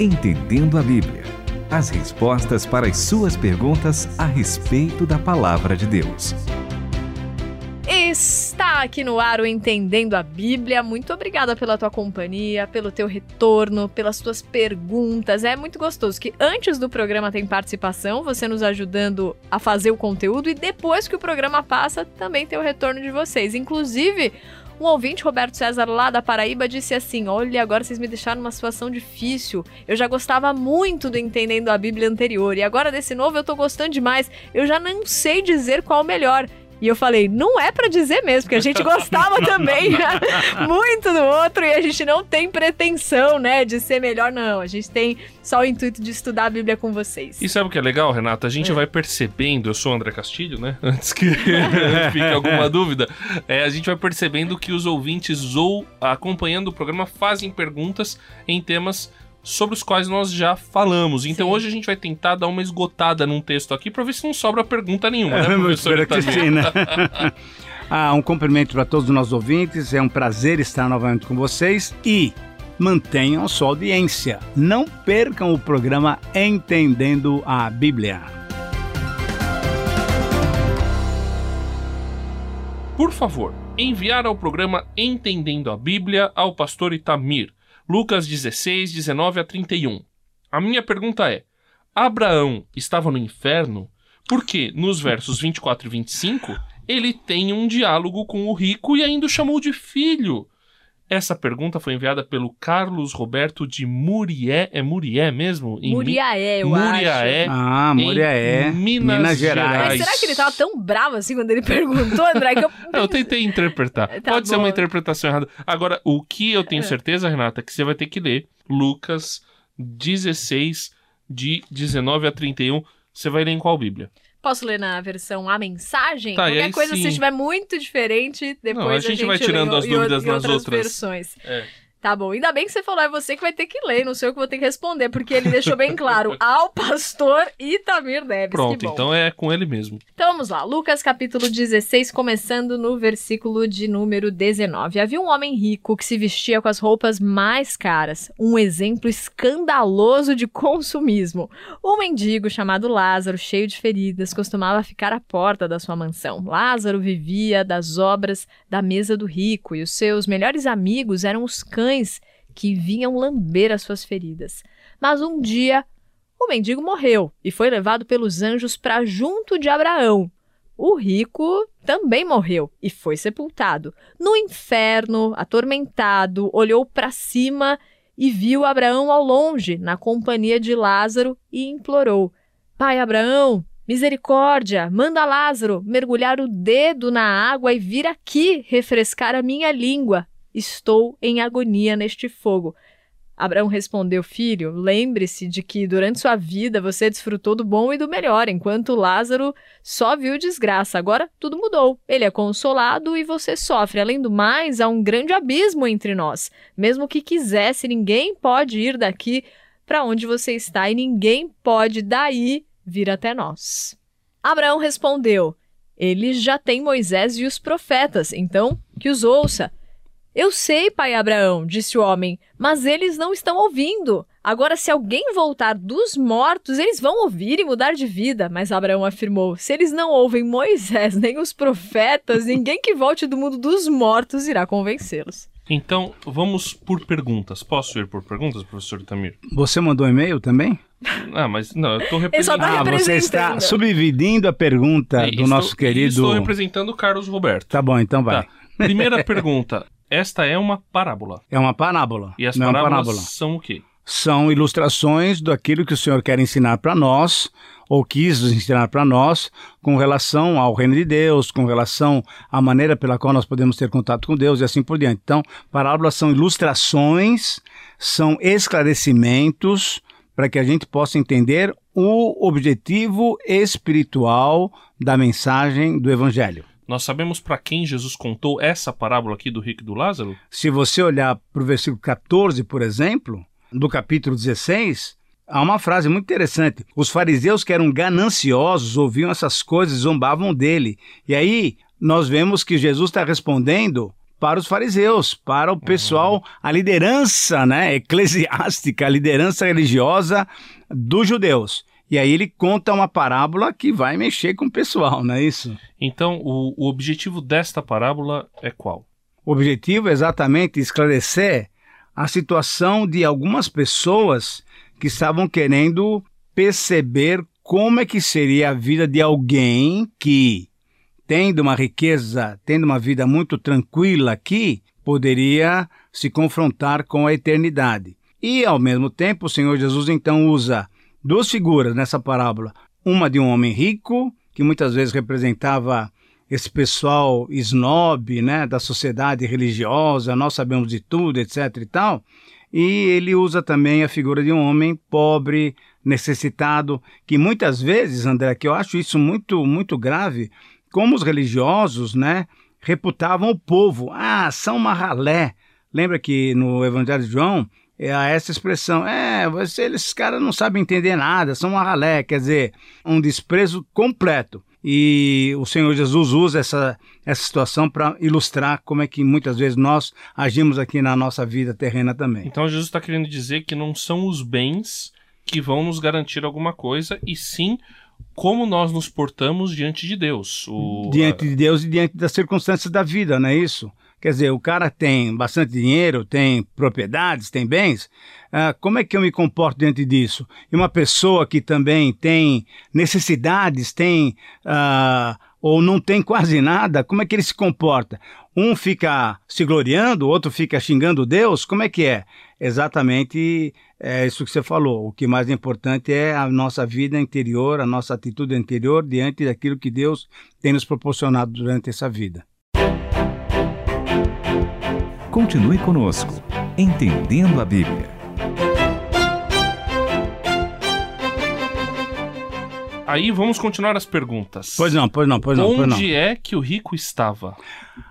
Entendendo a Bíblia. As respostas para as suas perguntas a respeito da palavra de Deus. Está aqui no ar o Entendendo a Bíblia. Muito obrigada pela tua companhia, pelo teu retorno, pelas tuas perguntas. É muito gostoso que antes do programa tem participação, você nos ajudando a fazer o conteúdo e depois que o programa passa, também tem o retorno de vocês. Inclusive, um ouvinte, Roberto César, lá da Paraíba, disse assim: Olha, agora vocês me deixaram numa situação difícil. Eu já gostava muito do Entendendo a Bíblia anterior, e agora desse novo eu tô gostando demais. Eu já não sei dizer qual o melhor. E eu falei, não é para dizer mesmo, porque a gente gostava também muito do outro e a gente não tem pretensão, né, de ser melhor, não. A gente tem só o intuito de estudar a Bíblia com vocês. E sabe o que é legal, Renata? A gente é. vai percebendo, eu sou o André Castilho, né? Antes que fique alguma dúvida, é, a gente vai percebendo que os ouvintes ou acompanhando o programa fazem perguntas em temas sobre os quais nós já falamos. Então Sim. hoje a gente vai tentar dar uma esgotada num texto aqui para ver se não sobra pergunta nenhuma, né, professora Cristina? ah, um cumprimento para todos os nossos ouvintes. É um prazer estar novamente com vocês e mantenham sua audiência. Não percam o programa Entendendo a Bíblia. Por favor, enviar ao programa Entendendo a Bíblia ao pastor Itamir Lucas 16, 19 a 31. A minha pergunta é: Abraão estava no inferno? Porque nos versos 24 e 25 ele tem um diálogo com o rico e ainda o chamou de filho. Essa pergunta foi enviada pelo Carlos Roberto de Murié. É Murié mesmo? Em Muriaé, eu Muriaé, acho. Ah, Muriaé. Minas, Minas Gerais. Gerais. Mas será que ele tava tão bravo assim quando ele perguntou, André? Que eu... eu tentei interpretar. Tá Pode bom. ser uma interpretação errada. Agora, o que eu tenho é. certeza, Renata, é que você vai ter que ler Lucas 16, de 19 a 31. Você vai ler em qual Bíblia? Posso ler na versão A Mensagem? Tá, Qualquer coisa, sim. se estiver muito diferente, depois Não, a, gente a gente vai tirando as dúvidas nas outras, versões. É. Tá bom, ainda bem que você falou, é você que vai ter que ler, não sei o que vou ter que responder, porque ele deixou bem claro, ao pastor Itamir Neves. Pronto, então é com ele mesmo. Então vamos lá, Lucas capítulo 16, começando no versículo de número 19. Havia um homem rico que se vestia com as roupas mais caras, um exemplo escandaloso de consumismo. Um mendigo chamado Lázaro, cheio de feridas, costumava ficar à porta da sua mansão. Lázaro vivia das obras da mesa do rico e os seus melhores amigos eram os cães cães que vinham lamber as suas feridas. Mas um dia o mendigo morreu e foi levado pelos anjos para junto de Abraão. O rico também morreu e foi sepultado. No inferno, atormentado, olhou para cima e viu Abraão ao longe, na companhia de Lázaro, e implorou: Pai Abraão, misericórdia, manda Lázaro mergulhar o dedo na água e vir aqui refrescar a minha língua, Estou em agonia neste fogo. Abraão respondeu: Filho, lembre-se de que durante sua vida você desfrutou do bom e do melhor, enquanto Lázaro só viu desgraça. Agora tudo mudou. Ele é consolado e você sofre. Além do mais, há um grande abismo entre nós. Mesmo que quisesse, ninguém pode ir daqui para onde você está e ninguém pode daí vir até nós. Abraão respondeu: Eles já têm Moisés e os profetas, então que os ouça. Eu sei, pai Abraão, disse o homem, mas eles não estão ouvindo. Agora, se alguém voltar dos mortos, eles vão ouvir e mudar de vida. Mas Abraão afirmou: se eles não ouvem Moisés nem os profetas, ninguém que volte do mundo dos mortos irá convencê-los. Então, vamos por perguntas. Posso ir por perguntas, professor Tamir? Você mandou e-mail também? Ah, mas não, eu estou representando. Tá ah, você está subdividindo a pergunta é, do estou, nosso querido. Estou representando o Carlos Roberto. Tá bom, então vai. Tá. Primeira pergunta. Esta é uma parábola. É uma parábola. E as Não parábolas é parábola. são o quê? São ilustrações daquilo que o Senhor quer ensinar para nós, ou quis ensinar para nós, com relação ao reino de Deus, com relação à maneira pela qual nós podemos ter contato com Deus e assim por diante. Então, parábolas são ilustrações, são esclarecimentos para que a gente possa entender o objetivo espiritual da mensagem do Evangelho. Nós sabemos para quem Jesus contou essa parábola aqui do rico e do Lázaro? Se você olhar para o versículo 14, por exemplo, do capítulo 16, há uma frase muito interessante. Os fariseus que eram gananciosos ouviam essessas coisas e zombavam dele. E aí nós vemos que Jesus está respondendo para os fariseus, para o pessoal, a liderança né, eclesiástica, a liderança religiosa dos judeus. E aí ele conta uma parábola que vai mexer com o pessoal, não é isso? Então, o, o objetivo desta parábola é qual? O objetivo é exatamente esclarecer a situação de algumas pessoas que estavam querendo perceber como é que seria a vida de alguém que, tendo uma riqueza, tendo uma vida muito tranquila aqui, poderia se confrontar com a eternidade. E, ao mesmo tempo, o Senhor Jesus então usa duas figuras nessa parábola. Uma de um homem rico, que muitas vezes representava esse pessoal snob, né, da sociedade religiosa, nós sabemos de tudo, etc e tal. E ele usa também a figura de um homem pobre, necessitado, que muitas vezes, André, que eu acho isso muito muito grave, como os religiosos, né, reputavam o povo, ah, são uma ralé. Lembra que no Evangelho de João é essa expressão, é, você, esses caras não sabem entender nada, são uma ralé, quer dizer, um desprezo completo. E o Senhor Jesus usa essa, essa situação para ilustrar como é que muitas vezes nós agimos aqui na nossa vida terrena também. Então Jesus está querendo dizer que não são os bens que vão nos garantir alguma coisa, e sim como nós nos portamos diante de Deus. O... Diante de Deus e diante das circunstâncias da vida, não é isso? Quer dizer, o cara tem bastante dinheiro, tem propriedades, tem bens. Ah, como é que eu me comporto diante disso? E uma pessoa que também tem necessidades, tem ah, ou não tem quase nada, como é que ele se comporta? Um fica se gloriando, o outro fica xingando Deus? Como é que é? Exatamente é isso que você falou. O que mais importante é a nossa vida interior, a nossa atitude interior diante daquilo que Deus tem nos proporcionado durante essa vida. Continue conosco, Entendendo a Bíblia. Aí vamos continuar as perguntas. Pois não, pois não, pois não. Onde pois não. é que o rico estava?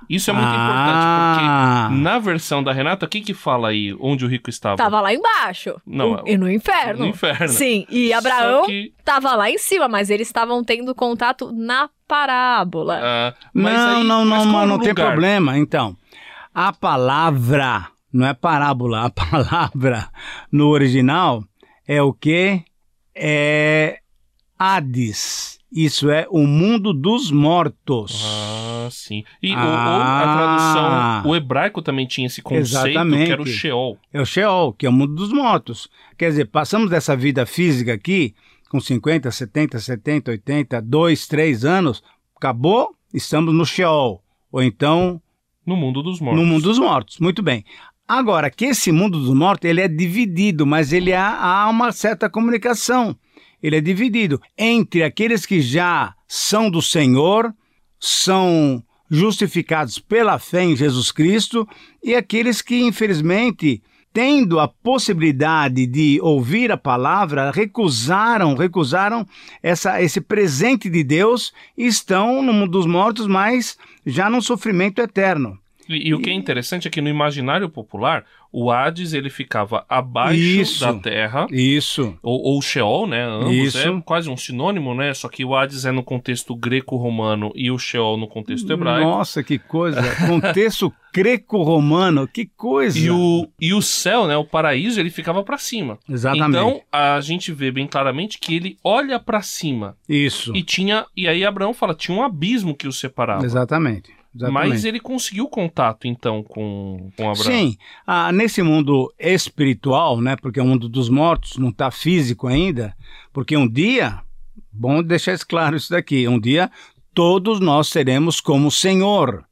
Isso é muito Ah. importante, porque na versão da Renata, o que que fala aí onde o rico estava? Tava lá embaixo. Não, O- e no inferno. no inferno. Sim, e Abraão que, tava lá em cima, mas eles estavam tendo contato na parábola. ah, mas não, aí- não, mas não, não o tem problema. Então, a palavra, não é parábola, a palavra no original é o que? É Hades. Isso é o mundo dos mortos. Ah, sim. E o- o- Ah. a tradução, o hebraico também tinha esse conceito Exatamente. que era o Sheol. É o Sheol, que é o mundo dos mortos. Quer dizer, passamos dessa vida física aqui, com 50, 70, 70, 80, 2, 3 anos, acabou, estamos no Sheol. Ou então No mundo dos mortos. No mundo dos mortos, muito bem. Agora, que esse mundo dos mortos, ele é dividido, mas ele há, há uma certa comunicação. Ele é dividido entre aqueles que já são do Senhor, são justificados pela fé em Jesus Cristo, e aqueles que, infelizmente, tendo a possibilidade de ouvir a palavra, recusaram, recusaram essa, esse presente de Deus e estão no mundo dos mortos, mas já num sofrimento eterno. E, e o que é interessante é que no imaginário popular, o Hades ele ficava abaixo Isso. da terra, Isso. ou, ou Sheol, né? Ambos Isso. é quase um sinônimo, né? Só que o Hades é no contexto greco-romano e o Sheol no contexto hebraico. Nossa, que coisa. Contexto greco-romano, que coisa. E o, e o céu, né? O paraíso, ele ficava para cima. Exatamente. Então, a gente vê bem claramente que ele olha para cima. Isso. E tinha. E aí Abraão fala, tinha um abismo que o separava. Exatamente. Exatamente. Mas ele conseguiu contato, então, com, com Abraão. Sim, ah, nesse mundo espiritual, né, porque é o mundo dos mortos, não está físico ainda, porque um dia, bom deixar isso claro isso daqui, um dia todos nós seremos como o Senhor.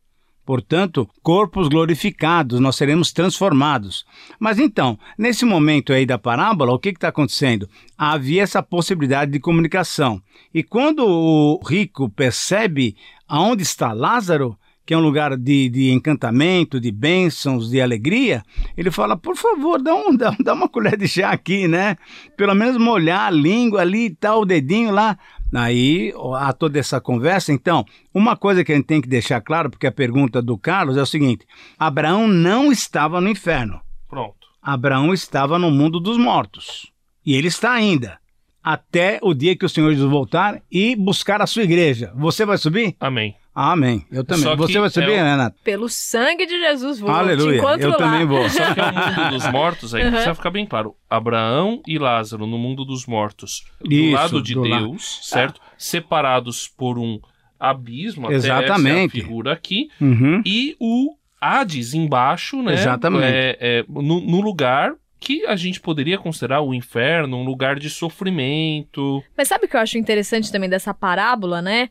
Portanto, corpos glorificados, nós seremos transformados. Mas então, nesse momento aí da parábola, o que está acontecendo? Havia essa possibilidade de comunicação. E quando o rico percebe aonde está Lázaro, que é um lugar de, de encantamento, de bênçãos, de alegria, ele fala, por favor, dá, um, dá, dá uma colher de chá aqui, né? Pelo menos molhar a língua ali e tal, o dedinho lá. Aí há toda essa conversa. Então, uma coisa que a gente tem que deixar claro, porque a pergunta do Carlos é o seguinte: Abraão não estava no inferno. Pronto. Abraão estava no mundo dos mortos. E ele está ainda. Até o dia que o Senhor Jesus voltar e buscar a sua igreja. Você vai subir? Amém. Amém. Eu também. Só que Você vai saber, é o- Renato? Pelo sangue de Jesus, vou Aleluia. Eu lá. também vou. Só que é o mundo dos mortos, aí Uhum. precisa ficar bem claro. Abraão e Lázaro no mundo dos mortos, do Isso, lado de do la- Deus, certo? Separados por um abismo, até Exatamente. essa figura aqui, Uhum. e o Hades embaixo, né? Exatamente. É, é, no, no lugar que a gente poderia considerar o inferno, um lugar de sofrimento. Mas sabe o que eu acho interessante também dessa parábola, né?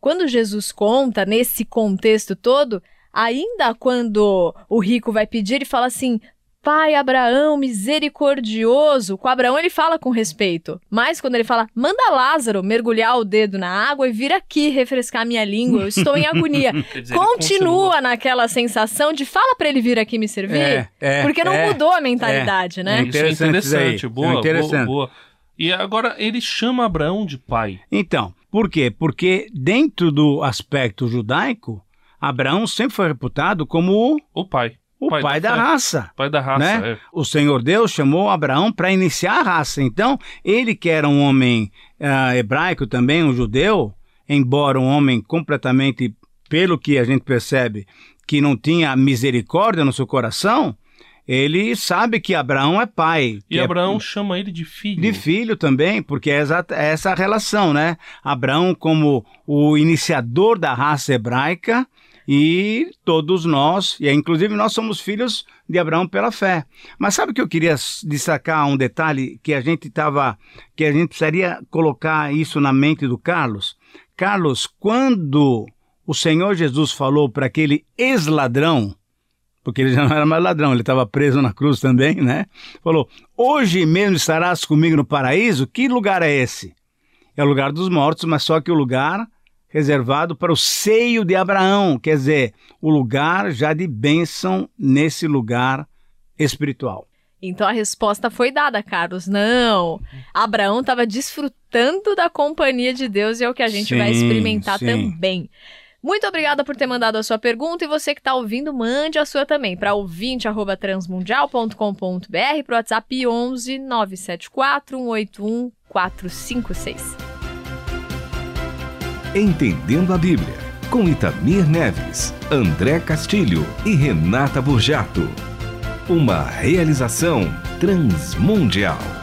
Quando Jesus conta nesse contexto todo, ainda quando o rico vai pedir, ele fala assim: Pai Abraão, misericordioso. Com Abraão ele fala com respeito. Mas quando ele fala, manda Lázaro mergulhar o dedo na água e vir aqui refrescar minha língua, eu estou em agonia. Dizer, ele Continua naquela sensação de fala pra ele vir aqui me servir. É, é, porque não é. mudou a mentalidade, né? É é interessante interessante, boa, É interessante. boa, boa. E agora ele chama Abraão de pai. Então, por quê? Porque dentro do aspecto judaico, Abraão sempre foi reputado como O pai. o Pai pai, da da, raça. Pai da raça. né? é. O Senhor Deus chamou Abraão para iniciar a raça. Então, ele que era um homem ah, hebraico também, um judeu, embora um homem completamente, pelo que a gente percebe, que não tinha misericórdia no seu coração, ele sabe que Abraão é pai. E é Abraão chama ele de filho. de filho também, porque é é essa relação, né? Abraão como o iniciador da raça hebraica e todos nós, e inclusive nós somos filhos de Abraão pela fé. Mas sabe que eu queria destacar um detalhe que a gente estava, que a gente precisaria colocar isso na mente do Carlos? Carlos, quando o Senhor Jesus falou para aquele ex-ladrão, porque ele já não era mais ladrão, ele estava preso na cruz também, né? Falou: Hoje mesmo estarás comigo no paraíso? Que lugar é esse? É o lugar dos mortos, mas só que o lugar reservado para o seio de Abraão, quer dizer, o lugar já de bênção nesse lugar espiritual. Então a resposta foi dada, Carlos. Não. Abraão estava desfrutando da companhia de Deus e é o que a gente vai Sim, experimentar sim. também. Muito obrigada por ter mandado a sua pergunta e você que está ouvindo, mande a sua também para ouvinte@transmundial.com.br para o WhatsApp 11 974 181 456. Entendendo a Bíblia, com Itamir Neves, André Castilho e Renata Burjato. Uma realização transmundial.